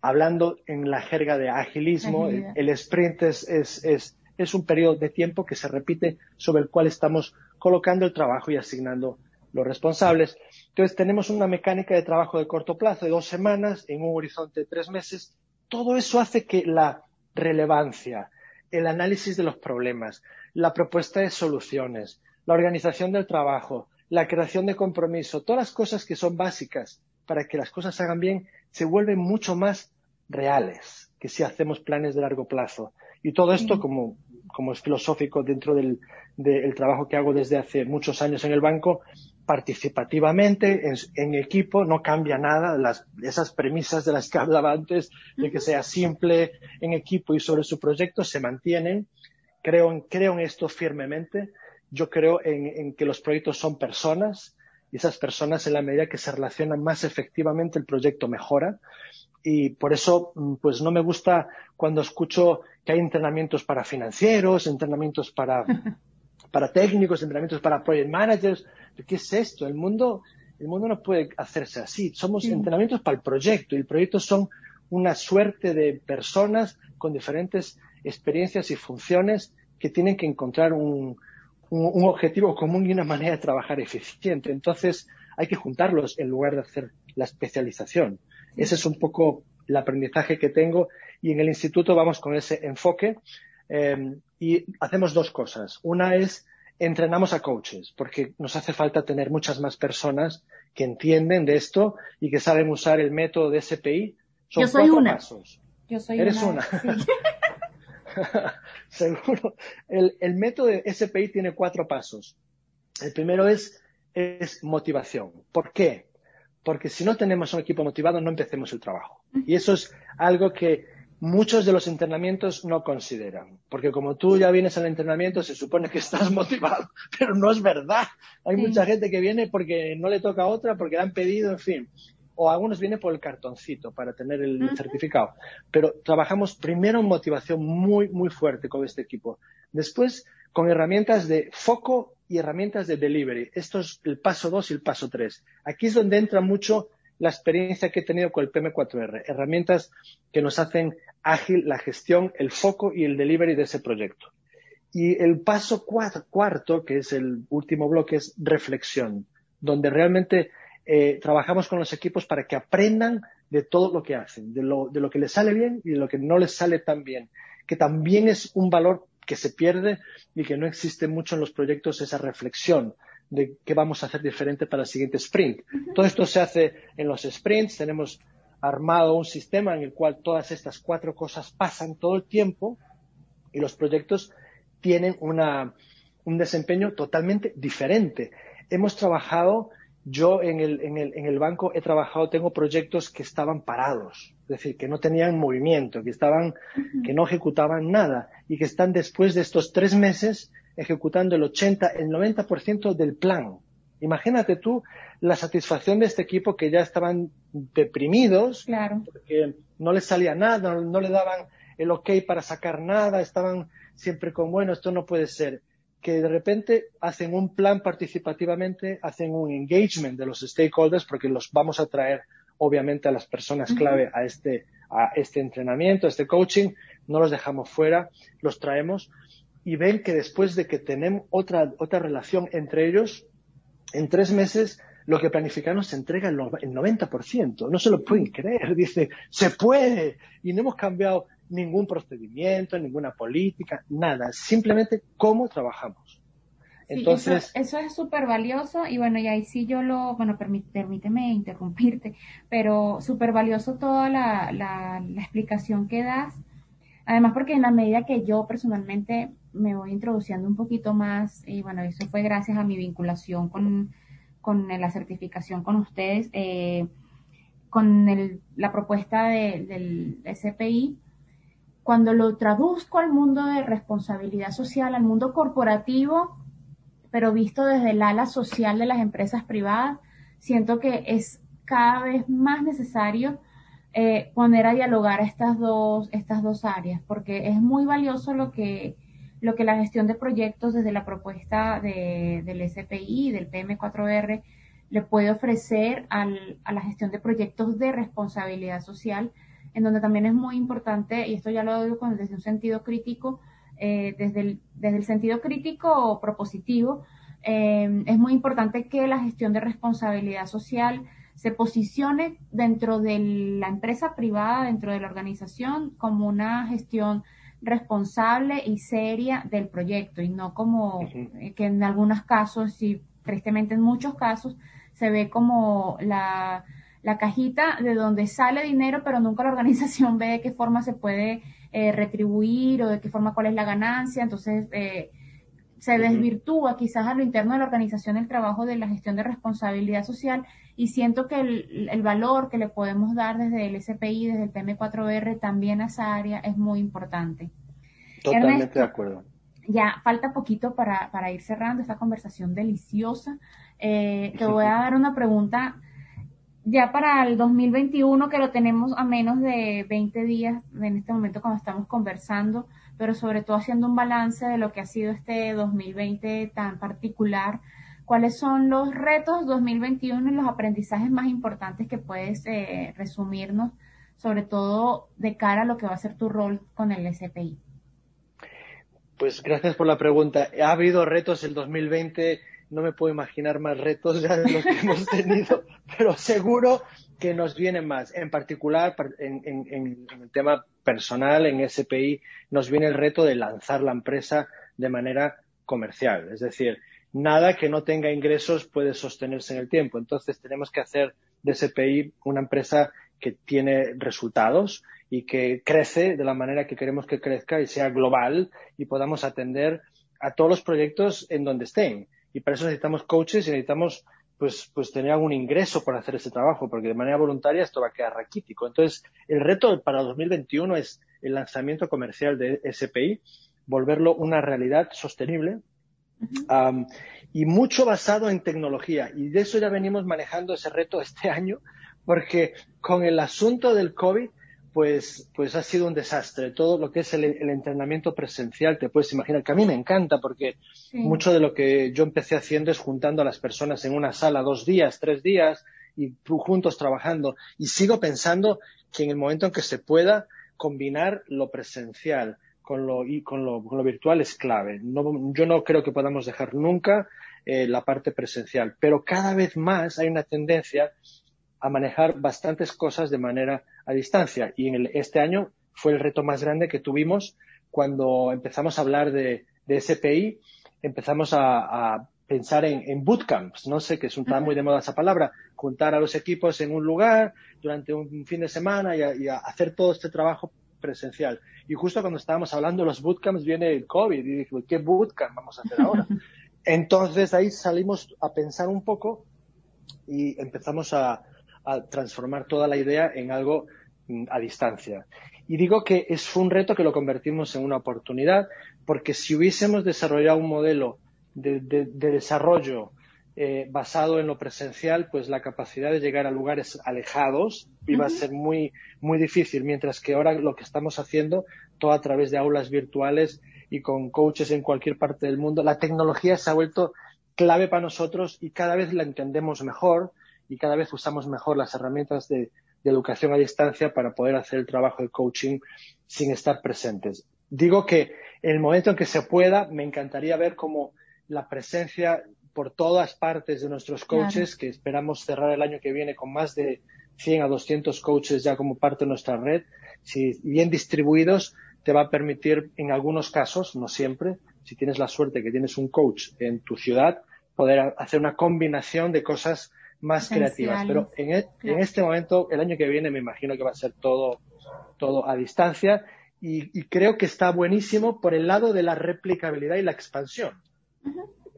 hablando en la jerga de agilismo. El, sprint es, es, es, es, un periodo de tiempo que se repite sobre el cual estamos colocando el trabajo y asignando los responsables. Entonces tenemos una mecánica de trabajo de corto plazo de dos semanas en un horizonte de tres meses. Todo eso hace que la relevancia, el análisis de los problemas, la propuesta de soluciones, la organización del trabajo, la creación de compromiso, todas las cosas que son básicas para que las cosas se hagan bien, se vuelven mucho más reales que si hacemos planes de largo plazo. Y todo esto, como, como es filosófico dentro del, del, trabajo que hago desde hace muchos años en el banco, participativamente, en, en equipo, no cambia nada. Las, esas premisas de las que hablaba antes, de que sea simple en equipo y sobre su proyecto, se mantienen. Creo en, creo en esto firmemente yo creo en, que los proyectos son personas y esas personas en la medida que se relacionan más efectivamente el proyecto mejora y por eso mm, pues no me gusta cuando escucho que hay entrenamientos para financieros, entrenamientos para, para técnicos, entrenamientos para project managers. ¿Qué es esto? El mundo, el mundo no puede hacerse así. Somos entrenamientos para el proyecto y el proyecto son una suerte de personas con diferentes experiencias y funciones que tienen que encontrar un, un, objetivo común y una manera de trabajar eficiente. Entonces, hay que juntarlos en lugar de hacer la especialización. Ese es un poco el aprendizaje que tengo y en el instituto vamos con ese enfoque eh, y hacemos dos cosas. Una es entrenamos a coaches porque nos hace falta tener muchas más personas que entienden de esto y que saben usar el método de SPI. Son Yo soy una. Pasos. Yo soy Eres una. Seguro. El, el, método de SPI tiene cuatro pasos. El primero es, es motivación. ¿Por qué? Porque si no tenemos un equipo motivado, no empecemos el trabajo. Y eso es algo que muchos de los entrenamientos no consideran. Porque como tú ya vienes al entrenamiento, se supone que estás motivado, pero no es verdad. Hay mucha gente que viene porque no le toca otra, porque le han pedido, en fin o algunos vienen por el cartoncito para tener el certificado. Pero trabajamos primero en motivación muy, muy fuerte con este equipo. Después, con herramientas de foco y herramientas de delivery. Esto es el paso 2 y el paso 3. Aquí es donde entra mucho la experiencia que he tenido con el PM4R. Herramientas que nos hacen ágil la gestión, el foco y el delivery de ese proyecto. Y el paso cuarto, que es el último bloque, es reflexión, donde realmente eh, trabajamos con los equipos para que aprendan de todo lo que hacen, de lo, de lo que les sale bien y de lo que no les sale tan bien, que también es un valor que se pierde y que no existe mucho en los proyectos esa reflexión de qué vamos a hacer diferente para el siguiente sprint. Todo esto se hace en los sprints, tenemos armado un sistema en el cual todas estas cuatro cosas pasan todo el tiempo y los proyectos tienen una, un desempeño totalmente diferente. Hemos trabajado yo en el, en, el, en el banco he trabajado, tengo proyectos que estaban parados, es decir, que no tenían movimiento, que estaban, que no ejecutaban nada y que están después de estos tres meses ejecutando el 80, el 90% del plan. Imagínate tú la satisfacción de este equipo que ya estaban deprimidos, claro. porque no les salía nada, no, le daban el ok para sacar nada, estaban siempre con, bueno, esto no puede ser. Que de repente hacen un plan participativamente, hacen un engagement de los stakeholders, porque los vamos a traer, obviamente, a las personas clave a este, a este entrenamiento, a este coaching, no los dejamos fuera, los traemos y ven que después de que tenemos otra, otra relación entre ellos, en tres meses lo que planificaron se entrega el 90%. No se lo pueden creer. Dice, se puede. Y no hemos cambiado ningún procedimiento, ninguna política, nada. Simplemente cómo trabajamos. Entonces, eso, es súper valioso y bueno, y ahí sí yo lo, bueno, permíteme interrumpirte, pero súper valioso toda la, la, la explicación que das. Además, porque en la medida que yo personalmente me voy introduciendo un poquito más, y bueno, eso fue gracias a mi vinculación con, con la certificación con ustedes, eh, con el, la propuesta de, del SPI, cuando lo traduzco al mundo de responsabilidad social, al mundo corporativo, pero visto desde el ala social de las empresas privadas, siento que es cada vez más necesario eh, poner a dialogar estas dos, estas dos áreas, porque es muy valioso lo que, lo que la gestión de proyectos desde la propuesta de, del SPI, del PM4R, le puede ofrecer a la gestión de proyectos de responsabilidad social, en donde también es muy importante, y esto ya lo digo desde un sentido crítico, eh, desde, el, desde el sentido crítico o propositivo, eh, es muy importante que la gestión de responsabilidad social se posicione dentro de la empresa privada, dentro de la organización, como una gestión responsable y seria del proyecto y no como eh, que en algunos casos, y tristemente en muchos casos, se ve como la, la, cajita de donde sale dinero, pero nunca la organización ve de qué forma se puede eh, retribuir o de qué forma cuál es la ganancia. Entonces, eh, se desvirtúa quizás a lo interno de la organización el trabajo de la gestión de responsabilidad social y siento que el, el, valor que le podemos dar desde el SPI, desde el PM4R también a esa área es muy importante. Totalmente de acuerdo. Ya falta poquito para, para ir cerrando esta conversación deliciosa. Eh, te voy a dar una pregunta ya para el 2021 que lo tenemos a menos de 20 días en este momento cuando estamos conversando, pero sobre todo haciendo un balance de lo que ha sido este 2020 tan particular ¿Cuáles son los retos 2021 y los aprendizajes más importantes que puedes eh, resumirnos, sobre todo de cara a lo que va a ser tu rol con el SPI? Pues gracias por la pregunta. Ha habido retos el 2020, no me puedo imaginar más retos ya de los que hemos tenido, pero seguro que nos vienen más. En particular, en, en, en, el tema personal, en SPI, nos viene el reto de lanzar la empresa de manera comercial. Es decir, nada que no tenga ingresos puede sostenerse en el tiempo. Entonces tenemos que hacer de SPI una empresa que tiene resultados y que crece de la manera que queremos que crezca y sea global y podamos atender a todos los proyectos en donde estén. Y para eso necesitamos coaches y necesitamos pues, pues tener algún ingreso por hacer ese trabajo, porque de manera voluntaria esto va a quedar raquítico. Entonces, el reto para 2021 es el lanzamiento comercial de SPI, volverlo una realidad sostenible y mucho basado en tecnología. Y de eso ya venimos manejando ese reto este año, porque con el asunto del COVID, pues, pues ha sido un desastre. Todo lo que es el, entrenamiento presencial, te puedes imaginar, que a mí me encanta, porque mucho de lo que yo empecé haciendo es juntando a las personas en una sala dos días, tres días, y juntos trabajando. Y sigo pensando que en el momento en que se pueda combinar lo presencial con lo, y con lo, con lo virtual es clave. No, yo no creo que podamos dejar nunca eh, la parte presencial, pero cada vez más hay una tendencia a manejar bastantes cosas de manera a distancia. Y en el, este año fue el reto más grande que tuvimos cuando empezamos a hablar de, de SPI, empezamos a, a pensar en, en, bootcamps, no sé, que es un tan muy de moda esa palabra, juntar a los equipos en un lugar durante un fin de semana y, a, y a hacer todo este trabajo presencial. Y justo cuando estábamos hablando de los bootcamps viene el COVID y dije, ¿qué bootcamp vamos a hacer ahora? Entonces ahí salimos a pensar un poco y empezamos a, transformar toda la idea en algo mm, a distancia. Y digo que es un reto que lo convertimos en una oportunidad, porque si hubiésemos desarrollado un modelo de, desarrollo eh, basado en lo presencial, pues la capacidad de llegar a lugares alejados iba a ser muy, muy difícil, mientras que ahora lo que estamos haciendo, todo a través de aulas virtuales y con coaches en cualquier parte del mundo, la tecnología se ha vuelto clave para nosotros y cada vez la entendemos mejor y cada vez usamos mejor las herramientas de, educación a distancia para poder hacer el trabajo de coaching sin estar presentes. Digo que en el momento en que se pueda, me encantaría ver cómo la presencia por todas partes de nuestros coaches, que esperamos cerrar el año que viene con más de 100 a 200 coaches ya como parte de nuestra red, si bien distribuidos, te va a permitir en algunos casos, no siempre, si tienes la suerte que tienes un coach en tu ciudad, poder hacer una combinación de cosas más creativas. Pero e, en, este momento, el año que viene, me imagino que va a ser todo, todo a distancia y, creo que está buenísimo por el lado de la replicabilidad y la expansión.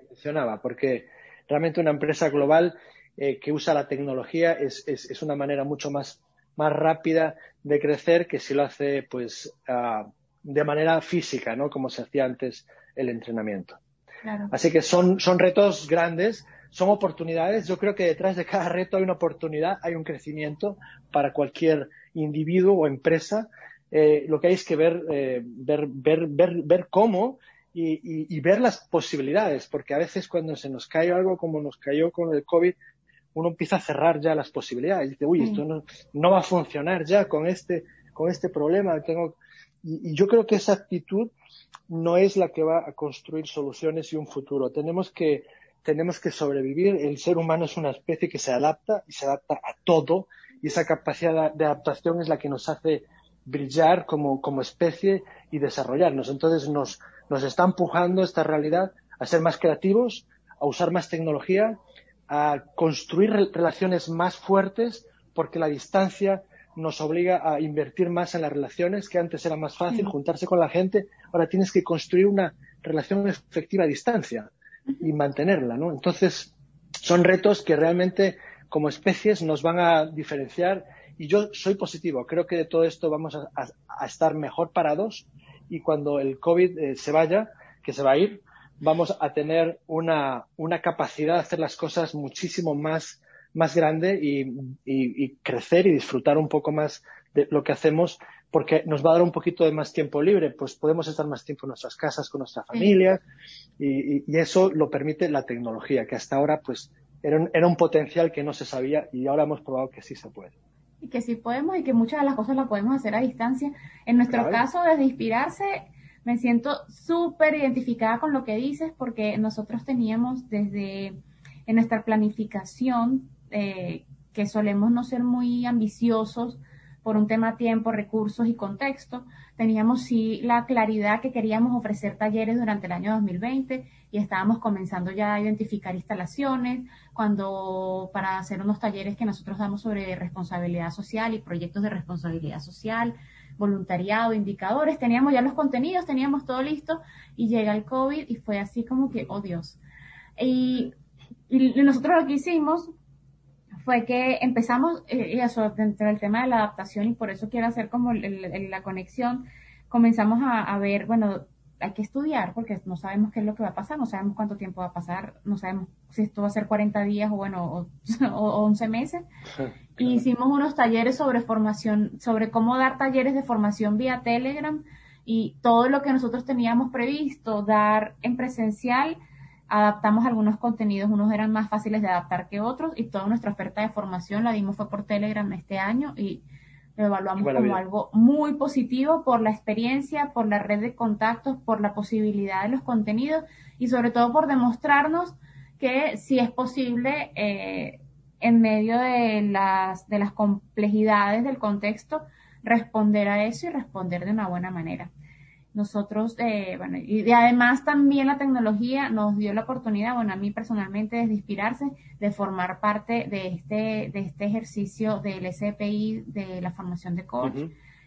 mencionaba, porque realmente una empresa global eh, que usa la tecnología es, es, una manera mucho más, más rápida de crecer que si lo hace pues ah, de manera física, ¿no? Como se hacía antes el entrenamiento. Así que son, son retos grandes, son oportunidades. Yo creo que detrás de cada reto hay una oportunidad, hay un crecimiento para cualquier individuo o empresa. Eh, lo que hay es que ver, eh, ver, ver, ver, ver cómo y, y, ver las posibilidades, porque a veces cuando se nos cae algo como nos cayó con el COVID, uno empieza a cerrar ya las posibilidades. Y dice, uy, esto no, no va a funcionar ya con este, con este problema. Tengo... y yo creo que esa actitud no es la que va a construir soluciones y un futuro. Tenemos que, tenemos que sobrevivir. El ser humano es una especie que se adapta y se adapta a todo y esa capacidad de adaptación es la que nos hace brillar como, como especie y desarrollarnos. Entonces nos, nos está empujando esta realidad a ser más creativos, a usar más tecnología, a construir relaciones más fuertes porque la distancia nos obliga a invertir más en las relaciones, que antes era más fácil juntarse con la gente, ahora tienes que construir una relación efectiva a distancia y mantenerla, ¿no? Entonces, son retos que realmente como especies nos van a diferenciar y yo soy positivo, creo que de todo esto vamos a, estar mejor parados y cuando el COVID eh, se vaya, que se va a ir, vamos a tener una, una capacidad de hacer las cosas muchísimo más más grande y, crecer y disfrutar un poco más de lo que hacemos porque nos va a dar un poquito de más tiempo libre, pues podemos estar más tiempo en nuestras casas con nuestra familia y, eso lo permite la tecnología, que hasta ahora pues era un, era un potencial que no se sabía y ahora hemos probado que sí se puede. Y que sí podemos y que muchas de las cosas las podemos hacer a distancia. En nuestro caso, desde inspirarse, me siento súper identificada con lo que dices porque nosotros teníamos desde en nuestra planificación eh, que solemos no ser muy ambiciosos por un tema tiempo, recursos y contexto, teníamos sí la claridad que queríamos ofrecer talleres durante el año 2020 y estábamos comenzando ya a identificar instalaciones, cuando para hacer unos talleres que nosotros damos sobre responsabilidad social y proyectos de responsabilidad social, voluntariado, indicadores, teníamos ya los contenidos, teníamos todo listo y llega el COVID y fue así como que, oh Dios. Y, y nosotros lo que hicimos fue que empezamos, eh, eso, dentro del tema de la adaptación, y por eso quiero hacer como la conexión, comenzamos a, ver, bueno, hay que estudiar porque no sabemos qué es lo que va a pasar, no sabemos cuánto tiempo va a pasar, no sabemos si esto va a ser 40 días o bueno, o, 11 meses. Y hicimos unos talleres sobre formación, sobre cómo dar talleres de formación vía Telegram y todo lo que nosotros teníamos previsto dar en presencial, adaptamos algunos contenidos, unos eran más fáciles de adaptar que otros y toda nuestra oferta de formación la dimos fue por Telegram este año y lo evaluamos como algo muy positivo por la experiencia, por la red de contactos, por la posibilidad de los contenidos y sobre todo por demostrarnos que si es posible eh, en medio de las, de las complejidades del contexto responder a eso y responder de una buena manera nosotros, eh, bueno, y, además también la tecnología nos dio la oportunidad, bueno, a mí personalmente de inspirarse, de formar parte de este, de este ejercicio del SPI de la formación de coach,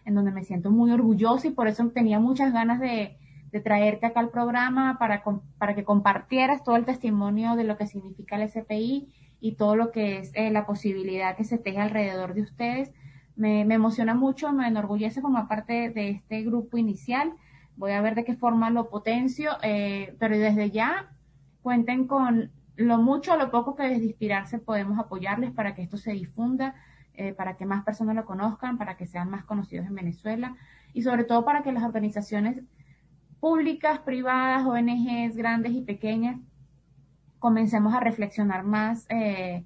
en donde me siento muy orgullosa y por eso tenía muchas ganas de, de traerte acá al programa para, para que compartieras todo el testimonio de lo que significa el SPI y todo lo que es eh, la posibilidad que se teje alrededor de ustedes. Me, emociona mucho, me enorgullece formar parte de este grupo inicial. Voy a ver de qué forma lo potencio, eh, pero desde ya cuenten con lo mucho o lo poco que desde Inspirarse podemos apoyarles para que esto se difunda, eh, para que más personas lo conozcan, para que sean más conocidos en Venezuela y sobre todo para que las organizaciones públicas, privadas, ONGs grandes y pequeñas comencemos a reflexionar más eh,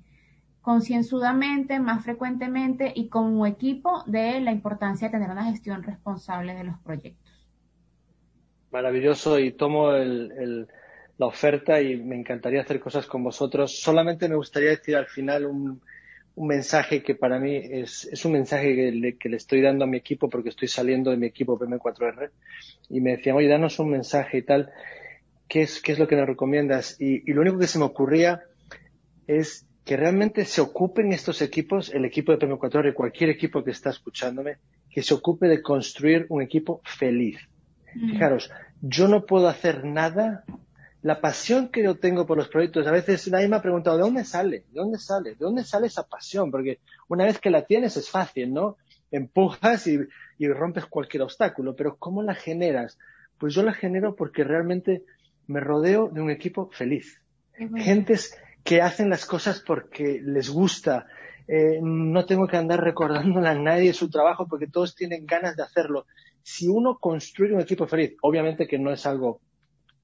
concienzudamente, más frecuentemente y como equipo de la importancia de tener una gestión responsable de los proyectos. Maravilloso y tomo la oferta y me encantaría hacer cosas con vosotros. Solamente me gustaría decir al final un, mensaje que para mí es, un mensaje que le, estoy dando a mi equipo porque estoy saliendo de mi equipo PM4R y me decían, oye, danos un mensaje y tal. ¿qué es, qué es lo que nos recomiendas? Y, lo único que se me ocurría es que realmente se ocupen estos equipos, el equipo de PM4 y cualquier equipo que está escuchándome, que se ocupe de construir un equipo feliz. Mm. Fijaros, yo no puedo hacer nada. La pasión que yo tengo por los proyectos, a veces nadie me ha preguntado, ¿de dónde sale? ¿De dónde sale? ¿De dónde sale esa pasión? Porque una vez que la tienes es fácil, ¿no? Empujas y, y rompes cualquier obstáculo, pero ¿cómo la generas? Pues yo la genero porque realmente me rodeo de un equipo feliz. Gentes que hacen las cosas porque les gusta. Eh, no tengo que andar recordándole a nadie su trabajo porque todos tienen ganas de hacerlo. Si uno construye un equipo feliz, obviamente que no es algo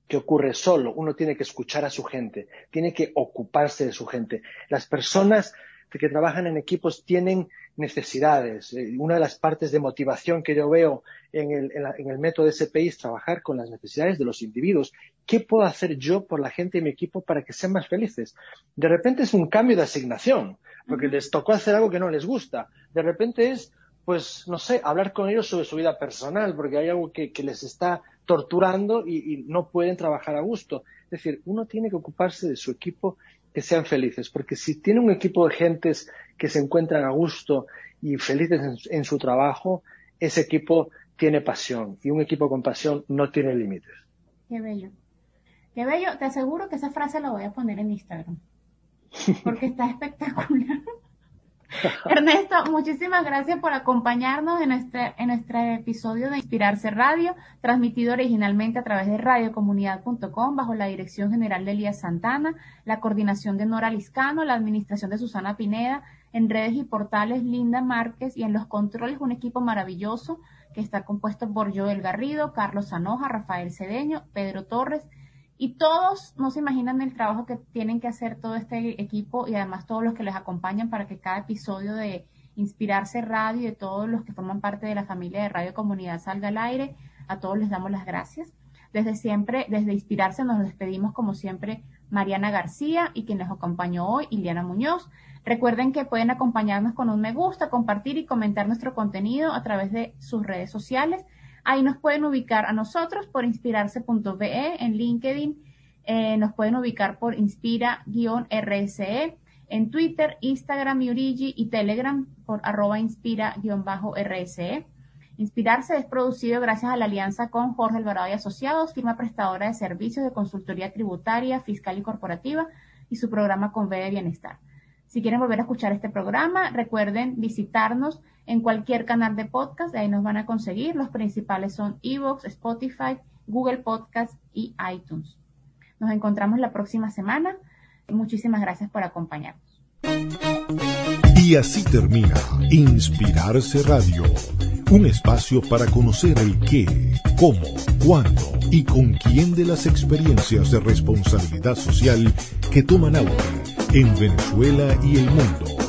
que ocurre solo, uno tiene que escuchar a su gente, tiene que ocuparse de su gente. Las personas que trabajan en equipos tienen necesidades. Eh, una de las partes de motivación que yo veo en el, en, el método SPI es trabajar con las necesidades de los individuos. ¿Qué puedo hacer yo por la gente de mi equipo para que sean más felices? De repente es un cambio de asignación, porque les tocó hacer algo que no les gusta. De repente es, pues, no sé, hablar con ellos sobre su vida personal, porque hay algo que, les está torturando y, y no pueden trabajar a gusto. Es decir, uno tiene que ocuparse de su equipo que sean felices, porque si tiene un equipo de gentes que se encuentran a gusto y felices en, su trabajo, ese equipo tiene pasión y un equipo con pasión no tiene límites. Qué bello. Qué bello. Te aseguro que esa frase la voy a poner en Instagram. Porque está espectacular. Ernesto, muchísimas gracias por acompañarnos en este, en episodio de Inspirarse Radio, transmitido originalmente a través de radiocomunidad.com bajo la dirección general de Elías Santana, la coordinación de Nora Liscano, la administración de Susana Pineda, en redes y portales Linda Márquez y en los controles un equipo maravilloso que está compuesto por Joel Garrido, Carlos Sanoja, Rafael Cedeño, Pedro Torres, y todos no se imaginan el trabajo que tienen que hacer todo este equipo y además todos los que les acompañan para que cada episodio de Inspirarse Radio y de todos los que forman parte de la familia de Radio Comunidad salga al aire. A todos les damos las gracias. Desde siempre, desde Inspirarse nos despedimos como siempre Mariana García y quien les acompañó hoy, Iliana Muñoz. Recuerden que pueden acompañarnos con un me gusta, compartir y comentar nuestro contenido a través de sus redes sociales Ahí nos pueden ubicar a nosotros por inspirarse.be en LinkedIn. Eh, nos pueden ubicar por inspira-rse en Twitter, Instagram, Yurigi y Telegram por arroba inspira-rse. Inspirarse es producido gracias a la alianza con Jorge Alvarado y Asociados, firma prestadora de servicios de consultoría tributaria, fiscal y corporativa, y su programa Conve de Bienestar. Si quieren volver a escuchar este programa, recuerden visitarnos en cualquier canal de podcast, de ahí nos van a conseguir. Los principales son Evox, Spotify, Google Podcast y iTunes. Nos encontramos la próxima semana. Muchísimas gracias por acompañarnos. Y así termina Inspirarse Radio, un espacio para conocer el qué, cómo, cuándo y con quién de las experiencias de responsabilidad social que toman auge en Venezuela y el mundo.